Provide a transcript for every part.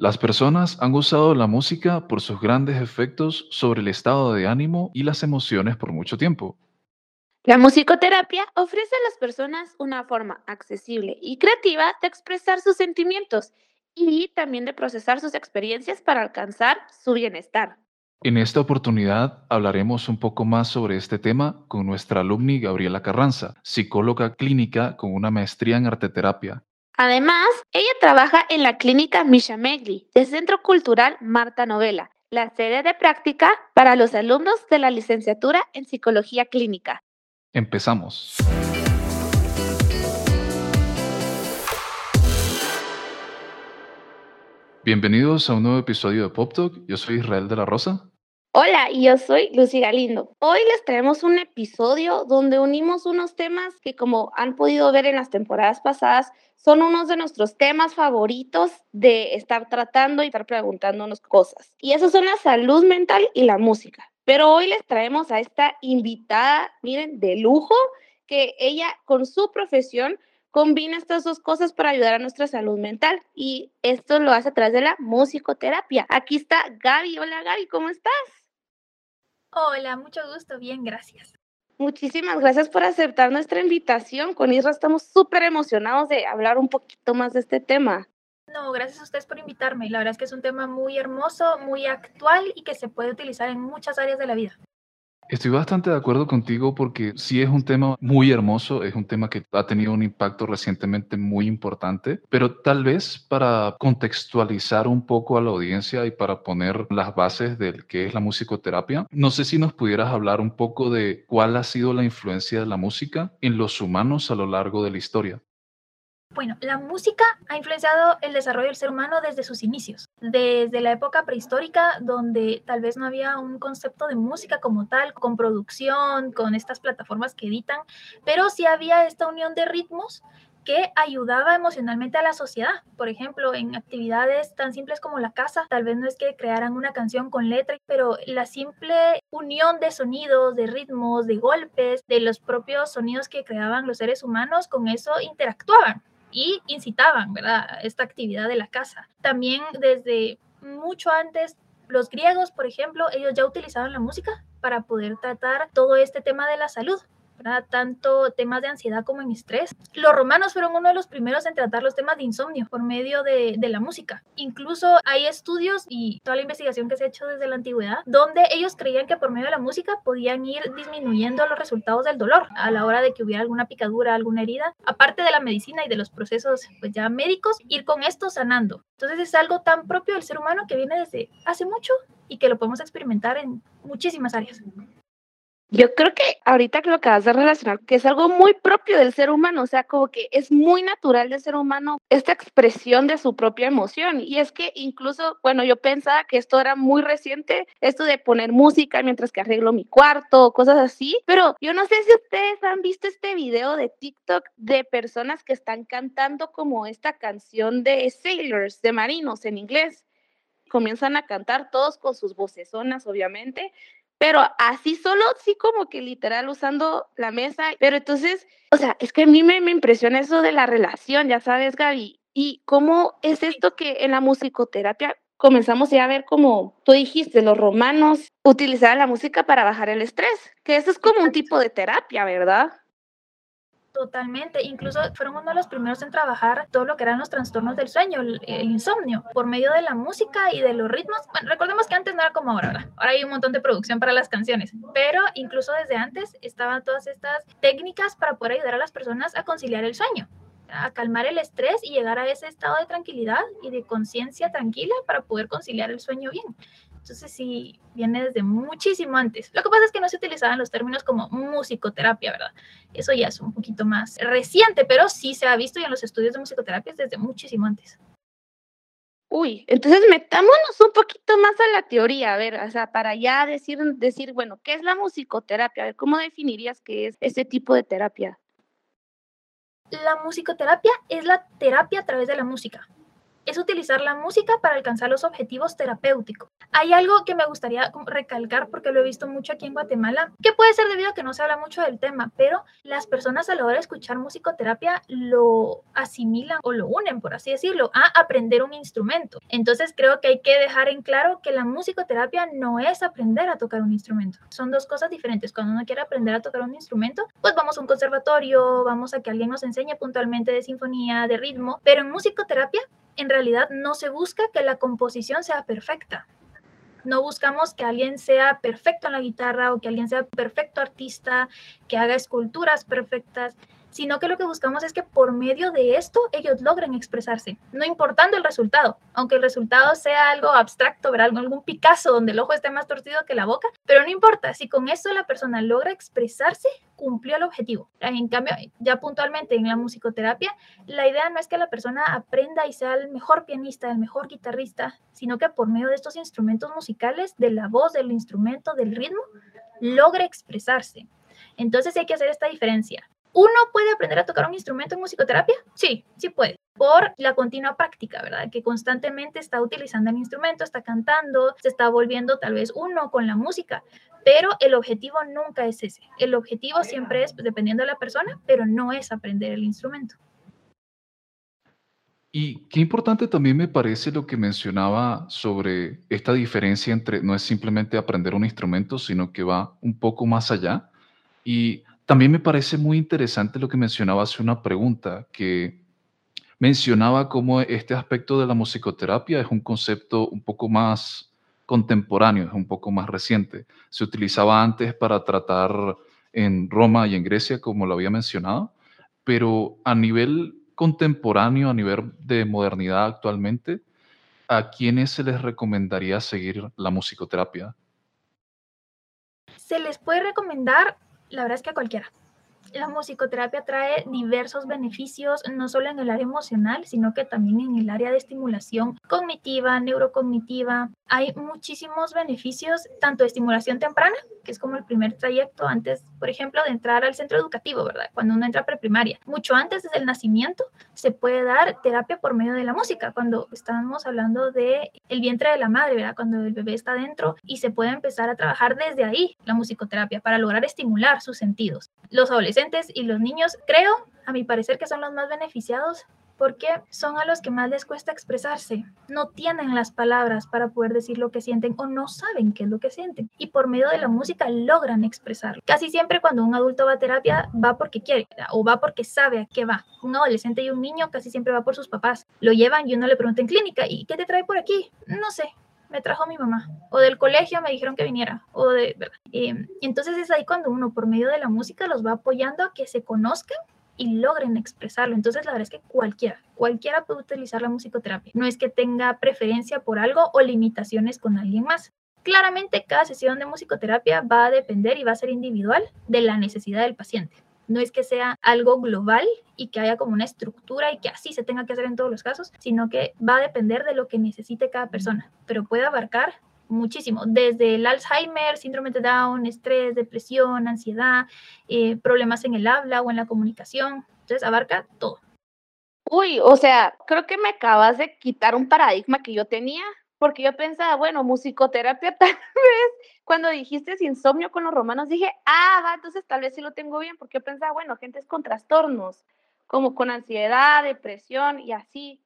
Las personas han usado la música por sus grandes efectos sobre el estado de ánimo y las emociones por mucho tiempo. La musicoterapia ofrece a las personas una forma accesible y creativa de expresar sus sentimientos y también de procesar sus experiencias para alcanzar su bienestar. En esta oportunidad hablaremos un poco más sobre este tema con nuestra alumni Gabriela Carranza, psicóloga clínica con una maestría en arteterapia. Además, ella trabaja en la clínica Misha Megli del Centro Cultural Marta Novela, la sede de práctica para los alumnos de la licenciatura en psicología clínica. Empezamos. Bienvenidos a un nuevo episodio de Pop Talk. Yo soy Israel de la Rosa. Hola, yo soy Lucy Galindo. Hoy les traemos un episodio donde unimos unos temas que, como han podido ver en las temporadas pasadas, son unos de nuestros temas favoritos de estar tratando y estar preguntándonos cosas. Y esos son la salud mental y la música. Pero hoy les traemos a esta invitada, miren, de lujo, que ella con su profesión combina estas dos cosas para ayudar a nuestra salud mental y esto lo hace a través de la musicoterapia. Aquí está Gaby. Hola Gaby, ¿cómo estás? Hola, mucho gusto, bien, gracias. Muchísimas gracias por aceptar nuestra invitación. Con Isra estamos súper emocionados de hablar un poquito más de este tema. No, gracias a ustedes por invitarme. La verdad es que es un tema muy hermoso, muy actual y que se puede utilizar en muchas áreas de la vida. Estoy bastante de acuerdo contigo porque sí es un tema muy hermoso, es un tema que ha tenido un impacto recientemente muy importante, pero tal vez para contextualizar un poco a la audiencia y para poner las bases de qué es la musicoterapia, no sé si nos pudieras hablar un poco de cuál ha sido la influencia de la música en los humanos a lo largo de la historia. Bueno, la música ha influenciado el desarrollo del ser humano desde sus inicios, desde la época prehistórica, donde tal vez no había un concepto de música como tal, con producción, con estas plataformas que editan, pero sí había esta unión de ritmos que ayudaba emocionalmente a la sociedad. Por ejemplo, en actividades tan simples como la casa, tal vez no es que crearan una canción con letra, pero la simple unión de sonidos, de ritmos, de golpes, de los propios sonidos que creaban los seres humanos, con eso interactuaban y incitaban, ¿verdad?, esta actividad de la casa. También desde mucho antes, los griegos, por ejemplo, ellos ya utilizaban la música para poder tratar todo este tema de la salud tanto temas de ansiedad como en estrés. Los romanos fueron uno de los primeros en tratar los temas de insomnio por medio de, de la música. Incluso hay estudios y toda la investigación que se ha hecho desde la antigüedad donde ellos creían que por medio de la música podían ir disminuyendo los resultados del dolor a la hora de que hubiera alguna picadura, alguna herida. Aparte de la medicina y de los procesos pues ya médicos, ir con esto sanando. Entonces es algo tan propio del ser humano que viene desde hace mucho y que lo podemos experimentar en muchísimas áreas. Yo creo que ahorita lo acabas de relacionar, que es algo muy propio del ser humano, o sea, como que es muy natural del ser humano esta expresión de su propia emoción. Y es que incluso, bueno, yo pensaba que esto era muy reciente, esto de poner música mientras que arreglo mi cuarto, cosas así, pero yo no sé si ustedes han visto este video de TikTok de personas que están cantando como esta canción de Sailors, de marinos en inglés comienzan a cantar todos con sus vocesonas, obviamente, pero así solo, sí como que literal usando la mesa, pero entonces, o sea, es que a mí me, me impresiona eso de la relación, ya sabes, Gaby, y cómo es esto que en la musicoterapia comenzamos ya a ver como tú dijiste, los romanos utilizaban la música para bajar el estrés, que eso es como un tipo de terapia, ¿verdad? Totalmente, incluso fueron uno de los primeros en trabajar todo lo que eran los trastornos del sueño, el, insomnio, por medio de la música y de los ritmos. Bueno, recordemos que antes no era como ahora, ¿verdad? Ahora hay un montón de producción para las canciones, pero incluso desde antes estaban todas estas técnicas para poder ayudar a las personas a conciliar el sueño a calmar el estrés y llegar a ese estado de tranquilidad y de conciencia tranquila para poder conciliar el sueño bien. Entonces sí, viene desde muchísimo antes. Lo que pasa es que no se utilizaban los términos como musicoterapia, ¿verdad? Eso ya es un poquito más reciente, pero sí se ha visto ya en los estudios de musicoterapia desde muchísimo antes. Uy, entonces metámonos un poquito más a la teoría, a ver, o sea, para ya decir, decir, bueno, ¿qué es la musicoterapia? A ver, ¿cómo definirías qué es ese tipo de terapia? La musicoterapia es la terapia a través de la música es utilizar la música para alcanzar los objetivos terapéuticos. Hay algo que me gustaría recalcar porque lo he visto mucho aquí en Guatemala, que puede ser debido a que no se habla mucho del tema, pero las personas a la hora de escuchar musicoterapia lo asimilan o lo unen, por así decirlo, a aprender un instrumento. Entonces creo que hay que dejar en claro que la musicoterapia no es aprender a tocar un instrumento. Son dos cosas diferentes. Cuando uno quiere aprender a tocar un instrumento, pues vamos a un conservatorio, vamos a que alguien nos enseñe puntualmente de sinfonía, de ritmo, pero en musicoterapia en realidad no se busca que la composición sea perfecta. No buscamos que alguien sea perfecto en la guitarra o que alguien sea perfecto artista, que haga esculturas perfectas sino que lo que buscamos es que por medio de esto ellos logren expresarse, no importando el resultado, aunque el resultado sea algo abstracto, ver algún Picasso donde el ojo esté más torcido que la boca, pero no importa, si con eso la persona logra expresarse, cumplió el objetivo. En cambio, ya puntualmente en la musicoterapia, la idea no es que la persona aprenda y sea el mejor pianista, el mejor guitarrista, sino que por medio de estos instrumentos musicales, de la voz, del instrumento, del ritmo, logre expresarse. Entonces hay que hacer esta diferencia. ¿Uno puede aprender a tocar un instrumento en musicoterapia? Sí, sí puede, por la continua práctica, ¿verdad? Que constantemente está utilizando el instrumento, está cantando, se está volviendo tal vez uno con la música, pero el objetivo nunca es ese. El objetivo siempre es, pues, dependiendo de la persona, pero no es aprender el instrumento. Y qué importante también me parece lo que mencionaba sobre esta diferencia entre no es simplemente aprender un instrumento, sino que va un poco más allá. Y también me parece muy interesante lo que mencionaba hace una pregunta, que mencionaba cómo este aspecto de la musicoterapia es un concepto un poco más contemporáneo, es un poco más reciente. Se utilizaba antes para tratar en Roma y en Grecia, como lo había mencionado, pero a nivel contemporáneo, a nivel de modernidad actualmente, ¿a quiénes se les recomendaría seguir la musicoterapia? Se les puede recomendar la verdad es que cualquiera. La musicoterapia trae diversos beneficios, no solo en el área emocional, sino que también en el área de estimulación cognitiva, neurocognitiva, hay muchísimos beneficios, tanto de estimulación temprana, que es como el primer trayecto antes, por ejemplo, de entrar al centro educativo, ¿verdad? Cuando uno entra preprimaria. Mucho antes, desde el nacimiento, se puede dar terapia por medio de la música, cuando estamos hablando de el vientre de la madre, ¿verdad? Cuando el bebé está dentro y se puede empezar a trabajar desde ahí la musicoterapia para lograr estimular sus sentidos. Los adolescentes y los niños, creo, a mi parecer, que son los más beneficiados porque son a los que más les cuesta expresarse. No tienen las palabras para poder decir lo que sienten o no saben qué es lo que sienten. Y por medio de la música logran expresarlo. Casi siempre cuando un adulto va a terapia va porque quiere o va porque sabe a qué va. Un adolescente y un niño casi siempre va por sus papás. Lo llevan y uno le pregunta en clínica, ¿y qué te trae por aquí? No sé, me trajo mi mamá, o del colegio me dijeron que viniera, o de, eh, entonces es ahí cuando uno por medio de la música los va apoyando a que se conozcan y logren expresarlo. Entonces, la verdad es que cualquiera, cualquiera puede utilizar la musicoterapia. No es que tenga preferencia por algo o limitaciones con alguien más. Claramente, cada sesión de musicoterapia va a depender y va a ser individual de la necesidad del paciente. No es que sea algo global y que haya como una estructura y que así se tenga que hacer en todos los casos, sino que va a depender de lo que necesite cada persona, pero puede abarcar muchísimo, desde el Alzheimer, síndrome de Down, estrés, depresión, ansiedad, eh, problemas en el habla o en la comunicación. Entonces abarca todo. Uy, o sea, creo que me acabas de quitar un paradigma que yo tenía, porque yo pensaba, bueno, musicoterapia tal vez, cuando dijiste insomnio con los romanos, dije, ah, va, entonces tal vez sí lo tengo bien, porque yo pensaba, bueno, gente es con trastornos, como con ansiedad, depresión y así.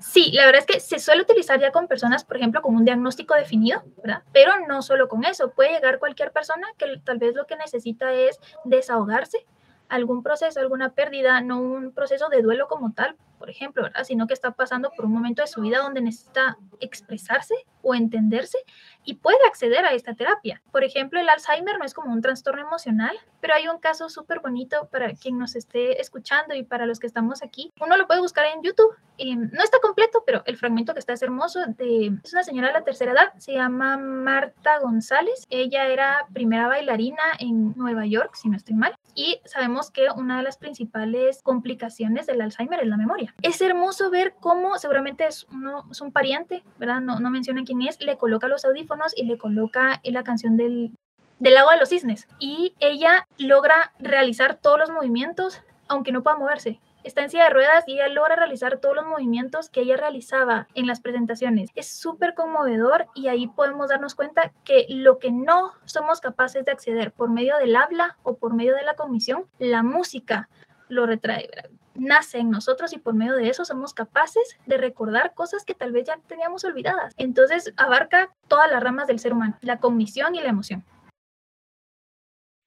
Sí, la verdad es que se suele utilizar ya con personas, por ejemplo, con un diagnóstico definido, ¿verdad? Pero no solo con eso, puede llegar cualquier persona que tal vez lo que necesita es desahogarse, algún proceso, alguna pérdida, no un proceso de duelo como tal, por ejemplo, ¿verdad? Sino que está pasando por un momento de su vida donde necesita expresarse o entenderse y puede acceder a esta terapia. Por ejemplo, el Alzheimer no es como un trastorno emocional, pero hay un caso súper bonito para quien nos esté escuchando y para los que estamos aquí. Uno lo puede buscar en YouTube. y no está completo, pero el fragmento que está es hermoso. Es una señora de la tercera edad, se llama Marta González. Ella era primera bailarina en Nueva York, si no estoy mal. Y sabemos que una de las principales complicaciones del Alzheimer es la memoria. Es hermoso ver cómo seguramente es, uno, es un pariente, ¿verdad? No, no menciona quién es, le coloca los audífonos y le coloca la canción del, del lago de los cisnes. Y ella logra realizar todos los movimientos, aunque no pueda moverse. está en silla de ruedas y ella logra realizar todos los movimientos que ella realizaba en las presentaciones. Es súper conmovedor y ahí podemos darnos cuenta que lo que no somos capaces de acceder por medio del habla o por medio de la comisión, la música lo retrae. nace en nosotros y por medio de eso somos capaces de recordar cosas que tal vez ya teníamos olvidadas. Entonces abarca todas las ramas del ser humano, la cognición y la emoción.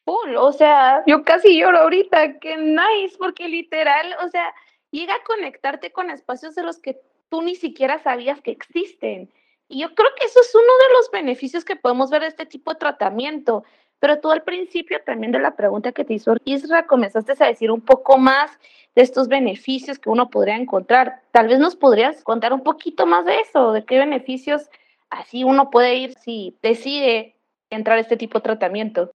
o sea, yo casi lloro ahorita, qué nice, porque literal, o sea, llega a conectarte con espacios de los que tú ni siquiera sabías que existen. Y yo creo que eso es uno de los beneficios que podemos ver de este tipo de tratamiento. Pero tú al principio también de la pregunta que te hizo Isra, comenzaste a decir un poco más de estos beneficios que uno podría encontrar. Tal vez nos podrías contar un poquito más de eso, de qué beneficios así uno puede ir si decide entrar a este tipo de tratamiento.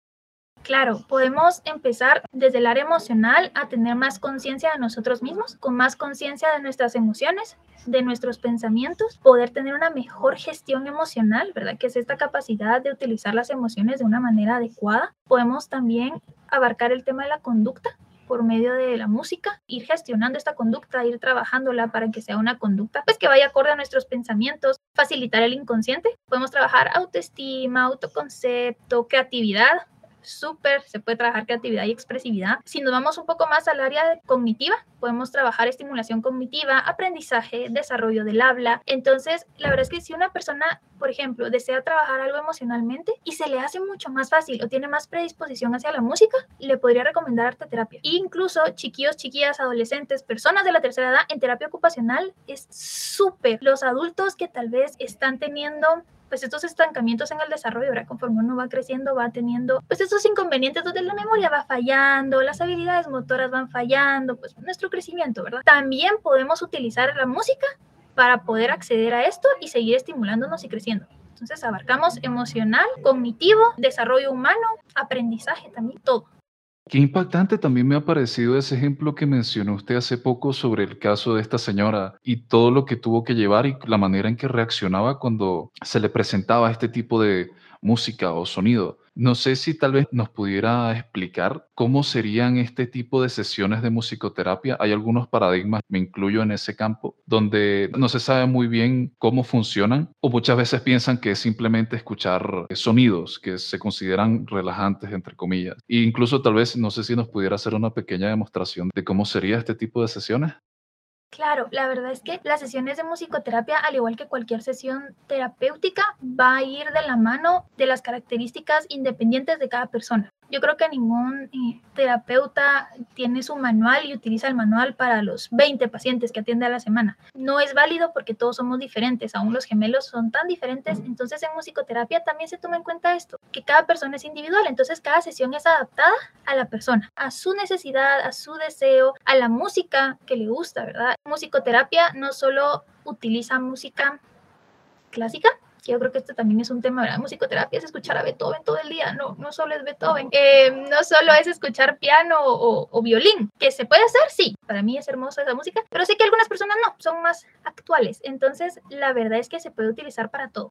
Claro, podemos empezar desde el área emocional a tener más conciencia de nosotros mismos, con más conciencia de nuestras emociones, de nuestros pensamientos, poder tener una mejor gestión emocional, ¿verdad? Que es esta capacidad de utilizar las emociones de una manera adecuada. Podemos también abarcar el tema de la conducta por medio de la música, ir gestionando esta conducta, ir trabajándola para que sea una conducta pues que vaya acorde a nuestros pensamientos, facilitar el inconsciente. Podemos trabajar autoestima, autoconcepto, creatividad, súper, se puede trabajar creatividad y expresividad. Si nos vamos un poco más al área cognitiva, podemos trabajar estimulación cognitiva, aprendizaje, desarrollo del habla. Entonces, la verdad es que si una persona, por ejemplo, desea trabajar algo emocionalmente y se le hace mucho más fácil o tiene más predisposición hacia la música, le podría recomendar arte terapia. incluso chiquillos, chiquillas, adolescentes, personas de la tercera edad en terapia ocupacional es súper. Los adultos que tal vez están teniendo pues estos estancamientos en el desarrollo, ahora conforme uno va creciendo, va teniendo pues estos inconvenientes donde la memoria va fallando, las habilidades motoras van fallando, pues nuestro crecimiento, ¿verdad? También podemos utilizar la música para poder acceder a esto y seguir estimulándonos y creciendo. Entonces abarcamos emocional, cognitivo, desarrollo humano, aprendizaje también, todo. Qué impactante también me ha parecido ese ejemplo que mencionó usted hace poco sobre el caso de esta señora y todo lo que tuvo que llevar y la manera en que reaccionaba cuando se le presentaba este tipo de música o sonido. No sé si tal vez nos pudiera explicar cómo serían este tipo de sesiones de musicoterapia. Hay algunos paradigmas, me incluyo en ese campo, donde no se sabe muy bien cómo funcionan o muchas veces piensan que es simplemente escuchar sonidos que se consideran relajantes, entre comillas. E incluso tal vez, no sé si nos pudiera hacer una pequeña demostración de cómo sería este tipo de sesiones. Claro, la verdad es que las sesiones de musicoterapia, al igual que cualquier sesión terapéutica, va a ir de la mano de las características independientes de cada persona. Yo creo que ningún eh, terapeuta tiene su manual y utiliza el manual para los 20 pacientes que atiende a la semana. No es válido porque todos somos diferentes, aún los gemelos son tan diferentes. Entonces en musicoterapia también se toma en cuenta esto, que cada persona es individual, entonces cada sesión es adaptada a la persona, a su necesidad, a su deseo, a la música que le gusta, ¿verdad? Musicoterapia no solo utiliza música clásica, yo creo que esto también es un tema, ¿verdad? Musicoterapia es escuchar a Beethoven todo el día, no, no solo es Beethoven, eh, no solo es escuchar piano o, violín, que se puede hacer, sí, para mí es hermosa esa música, pero sé que algunas personas no, son más actuales, entonces la verdad es que se puede utilizar para todo.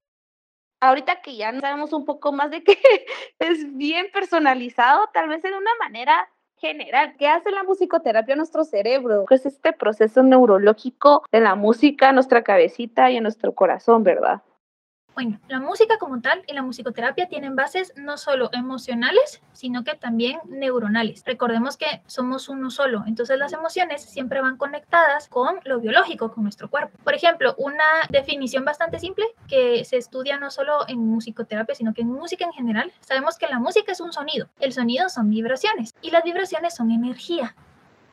Ahorita que ya sabemos un poco más de que es bien personalizado, tal vez de una manera general. ¿Qué hace la musicoterapia a nuestro cerebro? Es este proceso neurológico de la música en nuestra cabecita y en nuestro corazón, ¿verdad? Bueno, la música como tal y la musicoterapia tienen bases no solo emocionales, sino que también neuronales. Recordemos que somos uno solo, entonces las emociones siempre van conectadas con lo biológico, con nuestro cuerpo. Por ejemplo, una definición bastante simple que se estudia no solo en musicoterapia, sino que en música en general, sabemos que la música es un sonido, el sonido son vibraciones y las vibraciones son energía.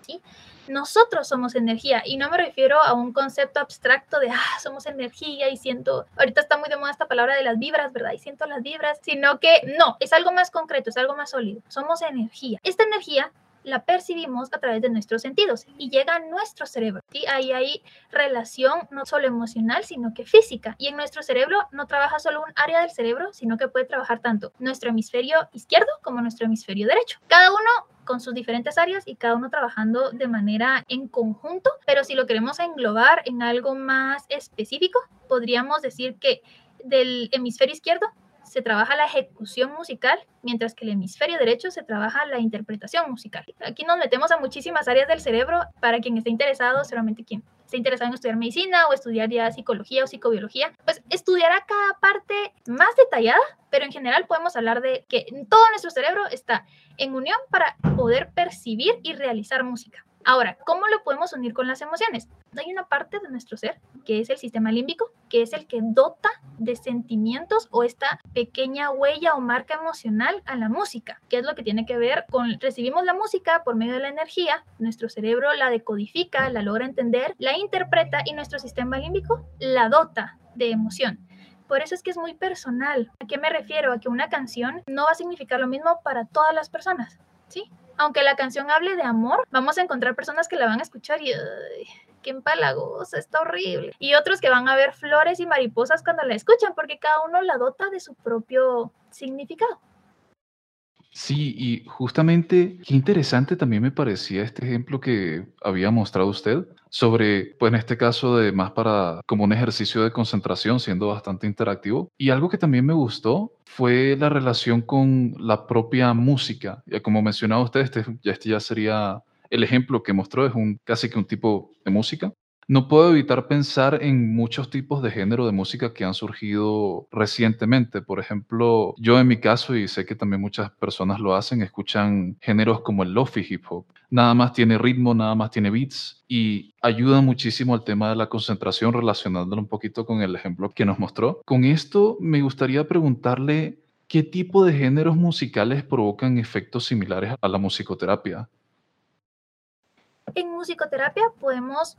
¿sí? Nosotros somos energía y no me refiero a un concepto abstracto de, ah, somos energía y siento, ahorita está muy de moda esta palabra de las vibras, ¿verdad? Y siento las vibras, sino que no, es algo más concreto, es algo más sólido, somos energía. Esta energía la percibimos a través de nuestros sentidos y llega a nuestro cerebro. ¿sí? Ahí hay relación no solo emocional, sino que física. Y en nuestro cerebro no trabaja solo un área del cerebro, sino que puede trabajar tanto nuestro hemisferio izquierdo como nuestro hemisferio derecho. Cada uno con sus diferentes áreas y cada uno trabajando de manera en conjunto, pero si lo queremos englobar en algo más específico, podríamos decir que del hemisferio izquierdo se trabaja la ejecución musical, mientras que el hemisferio derecho se trabaja la interpretación musical. Aquí nos metemos a muchísimas áreas del cerebro para quien esté interesado, solamente quien interesado en estudiar medicina o estudiar ya psicología o psicobiología, pues estudiará cada parte más detallada, pero en general podemos hablar de que todo nuestro cerebro está en unión para poder percibir y realizar música. Ahora, ¿cómo lo podemos unir con las emociones? Hay una parte de nuestro ser, que es el sistema límbico, que es el que dota de sentimientos o esta pequeña huella o marca emocional a la música, que es lo que tiene que ver con recibimos la música por medio de la energía, nuestro cerebro la decodifica, la logra entender, la interpreta y nuestro sistema límbico la dota de emoción. Por eso es que es muy personal. ¿A qué me refiero? A que una canción no va a significar lo mismo para todas las personas, ¿sí? Aunque la canción hable de amor, vamos a encontrar personas que la van a escuchar y qué empalagosa, está horrible. Y otros que van a ver flores y mariposas cuando la escuchan, porque cada uno la dota de su propio significado. Sí, y justamente qué interesante también me parecía este ejemplo que había mostrado usted sobre, pues en este caso de más para como un ejercicio de concentración, siendo bastante interactivo. Y algo que también me gustó fue la relación con la propia música. Ya como mencionaba usted, este, este ya sería el ejemplo que mostró, es un, casi que un tipo de música. No puedo evitar pensar en muchos tipos de género de música que han surgido recientemente. Por ejemplo, yo en mi caso, y sé que también muchas personas lo hacen, escuchan géneros como el lofi hip hop. Nada más tiene ritmo, nada más tiene beats y ayuda muchísimo al tema de la concentración relacionándolo un poquito con el ejemplo que nos mostró. Con esto me gustaría preguntarle qué tipo de géneros musicales provocan efectos similares a la musicoterapia. En musicoterapia podemos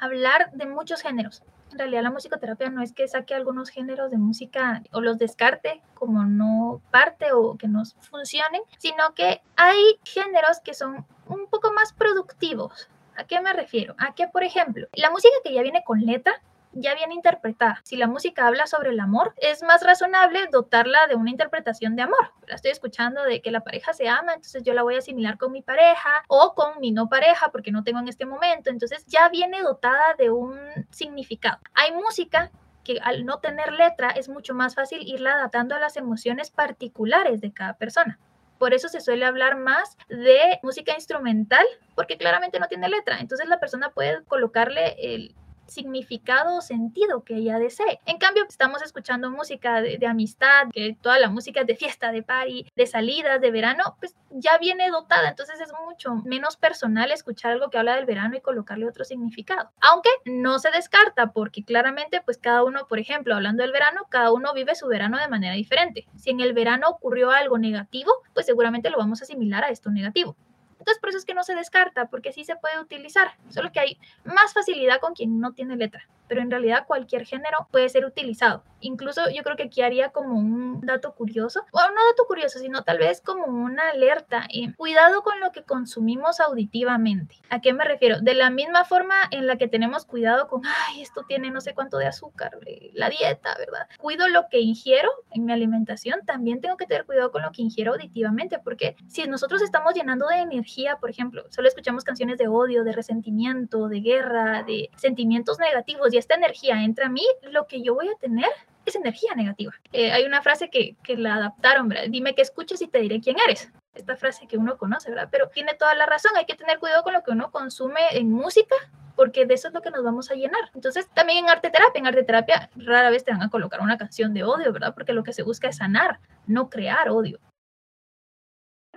hablar de muchos géneros. En realidad la musicoterapia no es que saque algunos géneros de música o los descarte como no parte o que no funcionen, sino que hay géneros que son un poco más productivos. ¿A qué me refiero? A que, por ejemplo, la música que ya viene con letra ya bien interpretada. Si la música habla sobre el amor, es más razonable dotarla de una interpretación de amor. La estoy escuchando de que la pareja se ama, entonces yo la voy a asimilar con mi pareja o con mi no pareja porque no tengo en este momento. Entonces ya viene dotada de un significado. Hay música que al no tener letra es mucho más fácil irla adaptando a las emociones particulares de cada persona. Por eso se suele hablar más de música instrumental, porque claramente no tiene letra. Entonces la persona puede colocarle el, significado o sentido que ella desee. En cambio, estamos escuchando música de, amistad, que toda la música es de fiesta, de party, de salidas, de verano, pues ya viene dotada, entonces es mucho menos personal escuchar algo que habla del verano y colocarle otro significado. Aunque no se descarta porque claramente pues cada uno, por ejemplo, hablando del verano, cada uno vive su verano de manera diferente. Si en el verano ocurrió algo negativo, pues seguramente lo vamos a asimilar a esto negativo. Entonces, por eso es que no se descarta, porque sí se puede utilizar, solo que hay más facilidad con quien no tiene letra pero en realidad cualquier género puede ser utilizado. Incluso yo creo que aquí haría como un dato curioso, o no dato curioso, sino tal vez como una alerta. Eh, cuidado con lo que consumimos auditivamente. ¿A qué me refiero? De la misma forma en la que tenemos cuidado con, ay, esto tiene no sé cuánto de azúcar, eh, la dieta, ¿verdad? Cuido lo que ingiero en mi alimentación, también tengo que tener cuidado con lo que ingiero auditivamente, porque si nosotros estamos llenando de energía, por ejemplo, solo escuchamos canciones de odio, de resentimiento, de guerra, de sentimientos negativos, y esta energía entra a mí, lo que yo voy a tener es energía negativa. Eh, hay una frase que, que la adaptaron, ¿verdad? Dime que escuches y te diré quién eres. Esta frase que uno conoce, ¿verdad? Pero tiene toda la razón, hay que tener cuidado con lo que uno consume en música, porque de eso es lo que nos vamos a llenar. Entonces, también en arte terapia, en arte terapia rara vez te van a colocar una canción de odio, ¿verdad? Porque lo que se busca es sanar, no crear odio.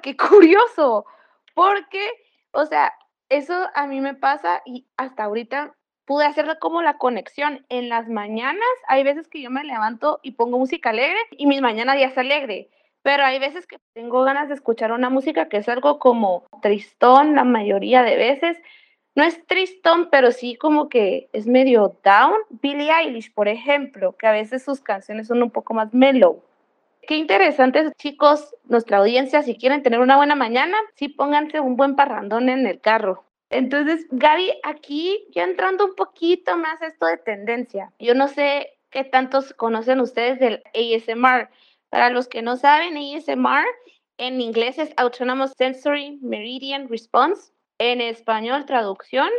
Qué curioso, porque, o sea, eso a mí me pasa y hasta ahorita pude hacer como la conexión. En las mañanas hay veces que yo me levanto y pongo música alegre y mis mañanas ya es alegre. Pero hay veces que tengo ganas de escuchar una música que es algo como tristón la mayoría de veces. No es tristón, pero sí como que es medio down. Billie Eilish, por ejemplo, que a veces sus canciones son un poco más mellow. Qué interesante, chicos, nuestra audiencia, si quieren tener una buena mañana, sí pónganse un buen parrandón en el carro. Entonces, Gaby, aquí ya entrando un poquito más esto de tendencia. Yo no sé qué tantos conocen ustedes del ASMR. Para los que no saben, ASMR en inglés es Autonomous Sensory Meridian Response. En español, traducción,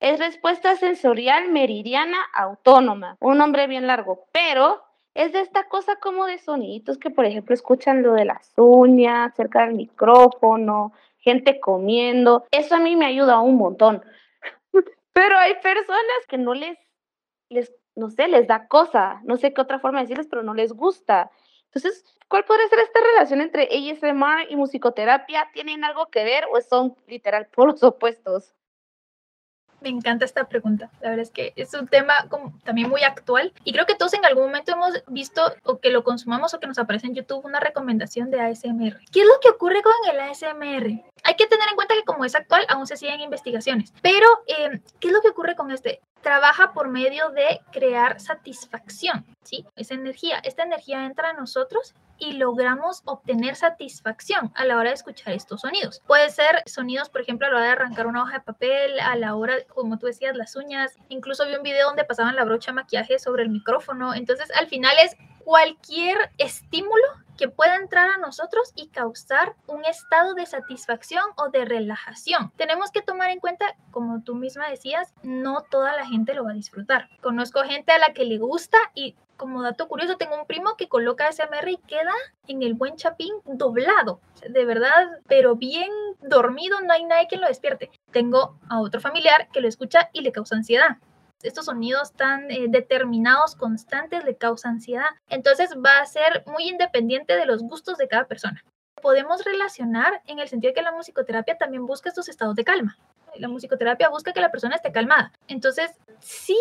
es respuesta sensorial meridiana autónoma. Un nombre bien largo, pero es de esta cosa como de soniditos que, por ejemplo, escuchan lo de las uñas, cerca del micrófono, gente comiendo. Eso a mí me ayuda un montón. Pero hay personas que no les, les, no sé, les da cosa, no sé qué otra forma de decirles, pero no les gusta. Entonces, ¿cuál podría ser esta relación entre ASMR y musicoterapia? ¿Tienen algo que ver o son literal polos opuestos? Me encanta esta pregunta. La verdad es que es un tema también muy actual y creo que todos en algún momento hemos visto o que lo consumamos o que nos aparece en YouTube una recomendación de ASMR. ¿Qué es lo que ocurre con el ASMR? Hay que tener en cuenta que como es actual, aún se siguen investigaciones. Pero, eh, ¿qué es lo que ocurre con este? Trabaja por medio de crear satisfacción, ¿sí? Esa energía, esta energía entra a nosotros y logramos obtener satisfacción a la hora de escuchar estos sonidos. Puede ser sonidos, por ejemplo, a la hora de arrancar una hoja de papel, a la hora, como tú decías, las uñas. Incluso vi un video donde pasaban la brocha maquillaje sobre el micrófono. Entonces, al final es cualquier estímulo que pueda entrar a nosotros y causar un estado de satisfacción o de relajación. Tenemos que tomar en cuenta, como tú misma decías, no toda la gente lo va a disfrutar. Conozco gente a la que le gusta y como dato curioso, tengo un primo que coloca SMR y queda en el buen chapín doblado. De verdad, pero bien dormido, no hay nadie que lo despierte. Tengo a otro familiar que lo escucha y le causa ansiedad estos sonidos tan eh, determinados, constantes, le causa ansiedad. Entonces va a ser muy independiente de los gustos de cada persona. Podemos relacionar en el sentido de que la musicoterapia también busca estos estados de calma la musicoterapia busca que la persona esté calmada. Entonces, sí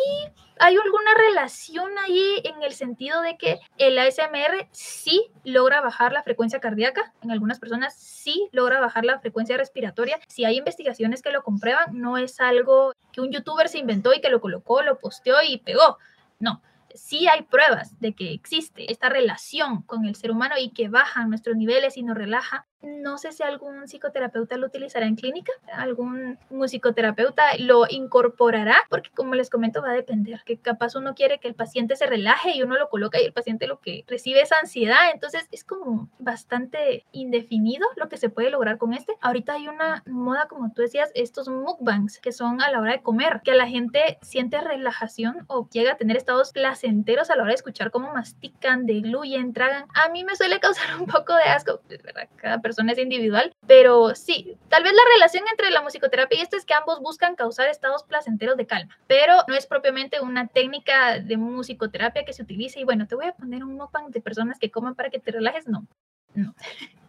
hay alguna relación ahí en el sentido de que el ASMR sí logra bajar la frecuencia cardíaca, en algunas personas sí logra bajar la frecuencia respiratoria. Si hay investigaciones que lo comprueban, no es algo que un youtuber se inventó y que lo colocó, lo posteó y pegó. No, sí hay pruebas de que existe esta relación con el ser humano y que baja nuestros niveles y nos relaja no sé si algún psicoterapeuta lo utilizará en clínica, algún musicoterapeuta lo incorporará, porque como les comento va a depender, que capaz uno quiere que el paciente se relaje y uno lo coloca y el paciente lo que recibe es ansiedad, entonces es como bastante indefinido lo que se puede lograr con este. Ahorita hay una moda, como tú decías, estos mukbangs, que son a la hora de comer, que la gente siente relajación o llega a tener estados placenteros a la hora de escuchar cómo mastican, degluyen, tragan. A mí me suele causar un poco de asco, es verdad, cada persona es individual, pero sí, tal vez la relación entre la musicoterapia y esto es que ambos buscan causar estados placenteros de calma, pero no es propiamente una técnica de musicoterapia que se utilice y bueno, te voy a poner un mukbang de personas que coman para que te relajes, no, no.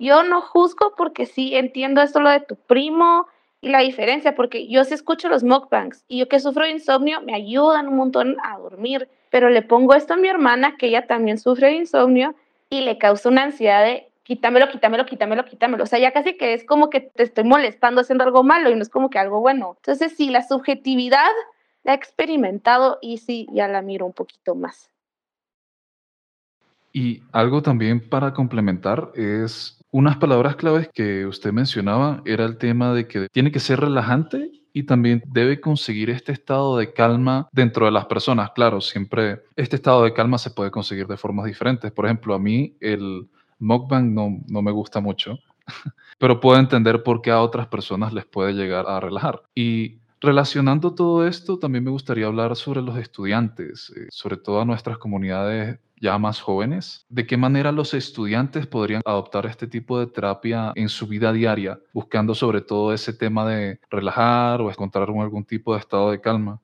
Yo no juzgo porque sí entiendo esto lo de tu primo y la diferencia, porque yo sí escucho los mukbangs y yo que sufro de insomnio me ayudan un montón a dormir, pero le pongo esto a mi hermana que ella también sufre de insomnio y le causa una ansiedad de quítamelo, quítamelo, quítamelo, quítamelo. O sea, ya casi que es como que te estoy molestando haciendo algo malo y no es como que algo bueno. Entonces, sí, la subjetividad la he experimentado y sí, ya la miro un poquito más. Y algo también para complementar es unas palabras claves que usted mencionaba, era el tema de que tiene que ser relajante y también debe conseguir este estado de calma dentro de las personas. Claro, siempre este estado de calma se puede conseguir de formas diferentes. Por ejemplo, a mí el mukbang no, no me gusta mucho, pero puedo entender por qué a otras personas les puede llegar a relajar. Y relacionando todo esto, también me gustaría hablar sobre los estudiantes, eh, sobre todo a nuestras comunidades ya más jóvenes, ¿de qué manera los estudiantes podrían adoptar este tipo de terapia en su vida diaria, buscando sobre todo ese tema de relajar o encontrar algún tipo de estado de calma?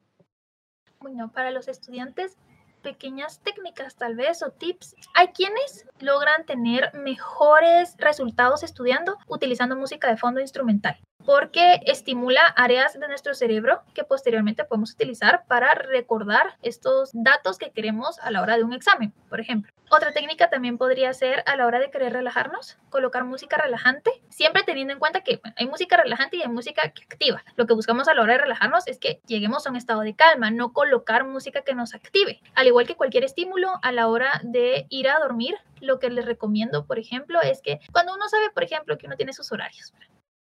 Bueno, para los estudiantes, pequeñas técnicas tal vez o tips. Hay quienes logran tener mejores resultados estudiando utilizando música de fondo instrumental porque estimula áreas de nuestro cerebro que posteriormente podemos utilizar para recordar estos datos que queremos a la hora de un examen, por ejemplo. Otra técnica también podría ser a la hora de querer relajarnos, colocar música relajante, siempre teniendo en cuenta que hay música relajante y hay música que activa. Lo que buscamos a la hora de relajarnos es que lleguemos a un estado de calma, no colocar música que nos active. Al igual que cualquier estímulo, a la hora de ir a dormir, lo que les recomiendo, por ejemplo, es que cuando uno sabe, por ejemplo, que uno tiene sus horarios,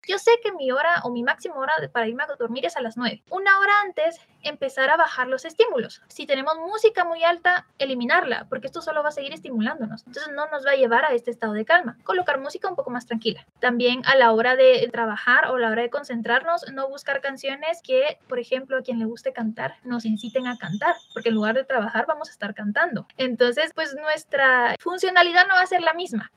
Yo sé que mi hora o mi máxima hora para irme a dormir es a las 9. Una hora antes, empezar a bajar los estímulos. Si tenemos música muy alta, eliminarla, porque esto solo va a seguir estimulándonos. Entonces no nos va a llevar a este estado de calma. Colocar música un poco más tranquila. También a la hora de trabajar o a la hora de concentrarnos, no buscar canciones que, por ejemplo, a quien le guste cantar, nos inciten a cantar, porque en lugar de trabajar vamos a estar cantando. Entonces, pues nuestra funcionalidad no va a ser la misma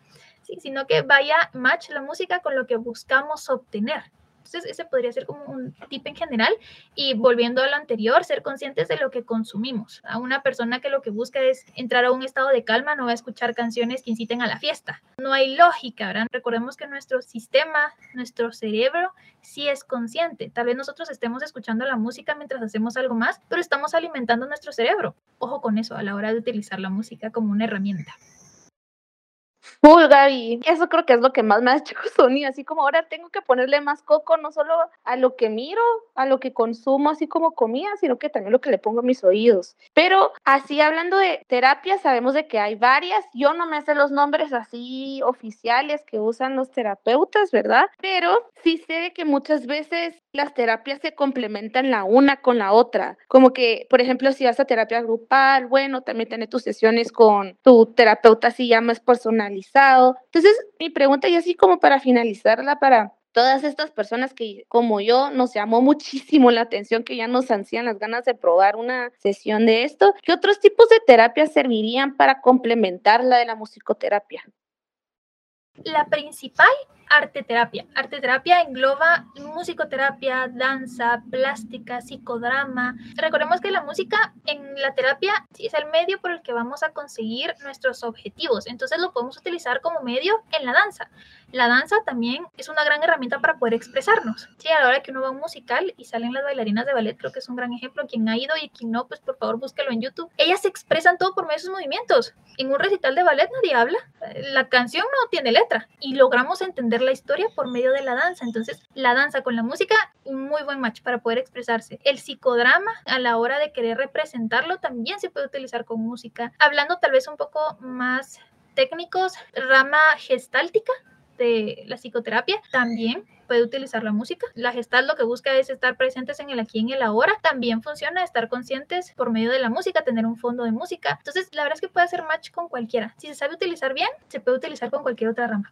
sino que vaya match la música con lo que buscamos obtener. Entonces, ese podría ser como un tip en general. Y volviendo a lo anterior, ser conscientes de lo que consumimos. A una persona que lo que busca es entrar a un estado de calma, no va a escuchar canciones que inciten a la fiesta. No hay lógica, ¿verdad? Recordemos que nuestro sistema, nuestro cerebro, sí es consciente. Tal vez nosotros estemos escuchando la música mientras hacemos algo más, pero estamos alimentando nuestro cerebro. Ojo con eso a la hora de utilizar la música como una herramienta. Full, Gaby. Eso creo que es lo que más me ha hecho sonido. Así como ahora tengo que ponerle más coco, no solo a lo que miro, a lo que consumo, así como comida, sino que también lo que le pongo a mis oídos. Pero así hablando de terapia, sabemos de que hay varias. Yo no me sé los nombres así oficiales que usan los terapeutas, ¿verdad? Pero sí sé de que muchas veces las terapias se complementan la una con la otra. Como que, por ejemplo, si vas a terapia grupal, bueno, también tienes tus sesiones con tu terapeuta si ya más personalizado. Entonces, mi pregunta y así como para finalizarla, para todas estas personas que como yo nos llamó muchísimo la atención, que ya nos ansían las ganas de probar una sesión de esto, ¿qué otros tipos de terapias servirían para complementar la de la musicoterapia? La principal arteterapia. Arteterapia engloba musicoterapia, danza, plástica, psicodrama. Recordemos que la música en la terapia es el medio por el que vamos a conseguir nuestros objetivos. Entonces lo podemos utilizar como medio en la danza. La danza también es una gran herramienta para poder expresarnos. Sí, a la hora que uno va a un musical y salen las bailarinas de ballet, creo que es un gran ejemplo. Quien ha ido y quien no, pues por favor búsquelo en YouTube. Ellas se expresan todo por medio de sus movimientos. En un recital de ballet nadie habla. La canción no tiene letra y logramos entender la historia por medio de la danza. Entonces, la danza con la música, un muy buen match para poder expresarse. El psicodrama, a la hora de querer representarlo, también se puede utilizar con música. Hablando tal vez un poco más técnicos, rama gestáltica, de la psicoterapia también puede utilizar la música. La gestal lo que busca es estar presentes en el aquí y en el ahora. También funciona estar conscientes por medio de la música, tener un fondo de música. Entonces, la verdad es que puede hacer match con cualquiera. Si se sabe utilizar bien, se puede utilizar con cualquier otra rama.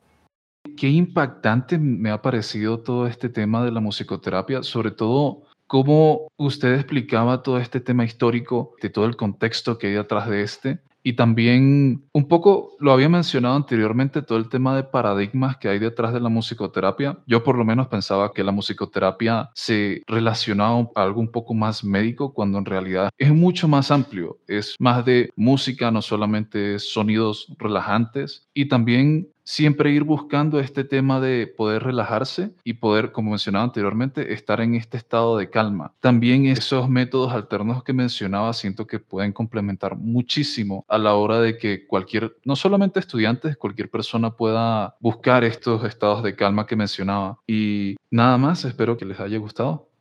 Qué impactante me ha parecido todo este tema de la musicoterapia, sobre todo cómo usted explicaba todo este tema histórico, de todo el contexto que hay detrás de este, y también un poco lo había mencionado anteriormente, todo el tema de paradigmas que hay detrás de la musicoterapia. Yo por lo menos pensaba que la musicoterapia se relacionaba a algo un poco más médico, cuando en realidad es mucho más amplio. Es más de música, no solamente sonidos relajantes. Y también siempre ir buscando este tema de poder relajarse y poder, como mencionaba anteriormente, estar en este estado de calma. También esos métodos alternos que mencionaba siento que pueden complementar muchísimo a la hora de que cualquier, no solamente estudiantes, cualquier persona pueda buscar estos estados de calma que mencionaba. Y nada más, espero que les haya gustado.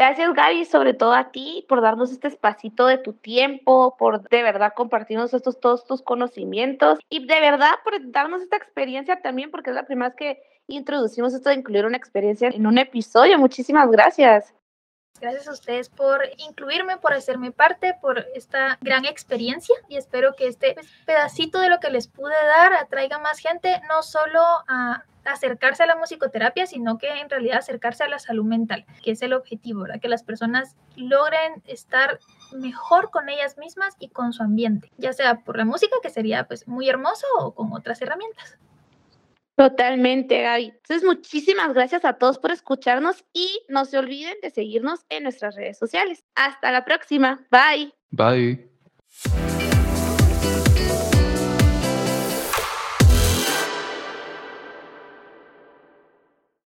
Gracias Gaby, sobre todo a ti por darnos este espacito de tu tiempo, por de verdad compartirnos estos todos tus conocimientos y de verdad por darnos esta experiencia también porque es la primera vez que introducimos esto de incluir una experiencia en un episodio. Muchísimas gracias. Gracias a ustedes por incluirme, por hacerme parte, por esta gran experiencia y espero que este pedacito de lo que les pude dar atraiga más gente, no solo a acercarse a la musicoterapia, sino que en realidad acercarse a la salud mental, que es el objetivo, ¿verdad? Que las personas logren estar mejor con ellas mismas y con su ambiente, ya sea por la música, que sería pues muy hermoso, o con otras herramientas. Totalmente, Gaby. Entonces, muchísimas gracias a todos por escucharnos y no se olviden de seguirnos en nuestras redes sociales. Hasta la próxima. Bye. Bye.